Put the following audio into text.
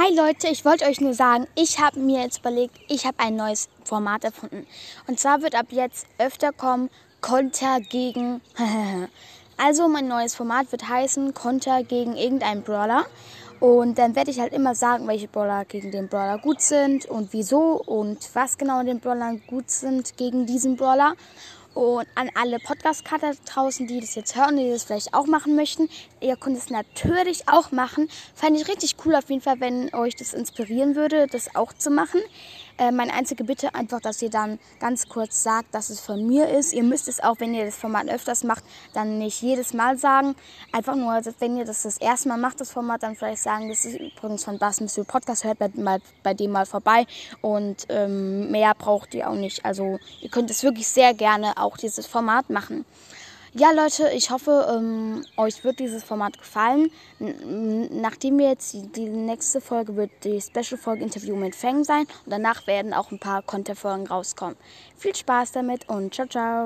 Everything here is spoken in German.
Hi Leute, ich wollte euch nur sagen, ich habe mir jetzt überlegt, ich habe ein neues Format erfunden. Und zwar wird ab jetzt öfter kommen Konter gegen. also mein neues Format wird heißen Konter gegen irgendeinen Brawler. Und dann werde ich halt immer sagen, welche Brawler gegen den Brawler gut sind und wieso und was genau den Brawlern gut sind gegen diesen Brawler. Und an alle Podcast-Cutter draußen, die das jetzt hören, die das vielleicht auch machen möchten, ihr könnt es natürlich auch machen. Fände ich richtig cool auf jeden Fall, wenn euch das inspirieren würde, das auch zu machen. Äh, meine einzige Bitte einfach, dass ihr dann ganz kurz sagt, dass es von mir ist. Ihr müsst es auch, wenn ihr das Format öfters macht, dann nicht jedes Mal sagen. Einfach nur, wenn ihr das das erste Mal macht, das Format, dann vielleicht sagen, das ist übrigens von Bass Mystery Podcast, hört bei, mal, bei dem mal vorbei. Und ähm, mehr braucht ihr auch nicht. Also ihr könnt es wirklich sehr gerne auch dieses Format machen. Ja, Leute, ich hoffe, ähm, euch wird dieses Format gefallen. N nachdem wir jetzt die, die, nächste Folge wird die Special-Folge Interview mit Fang sein und danach werden auch ein paar Content-Folgen rauskommen. Viel Spaß damit und ciao, ciao.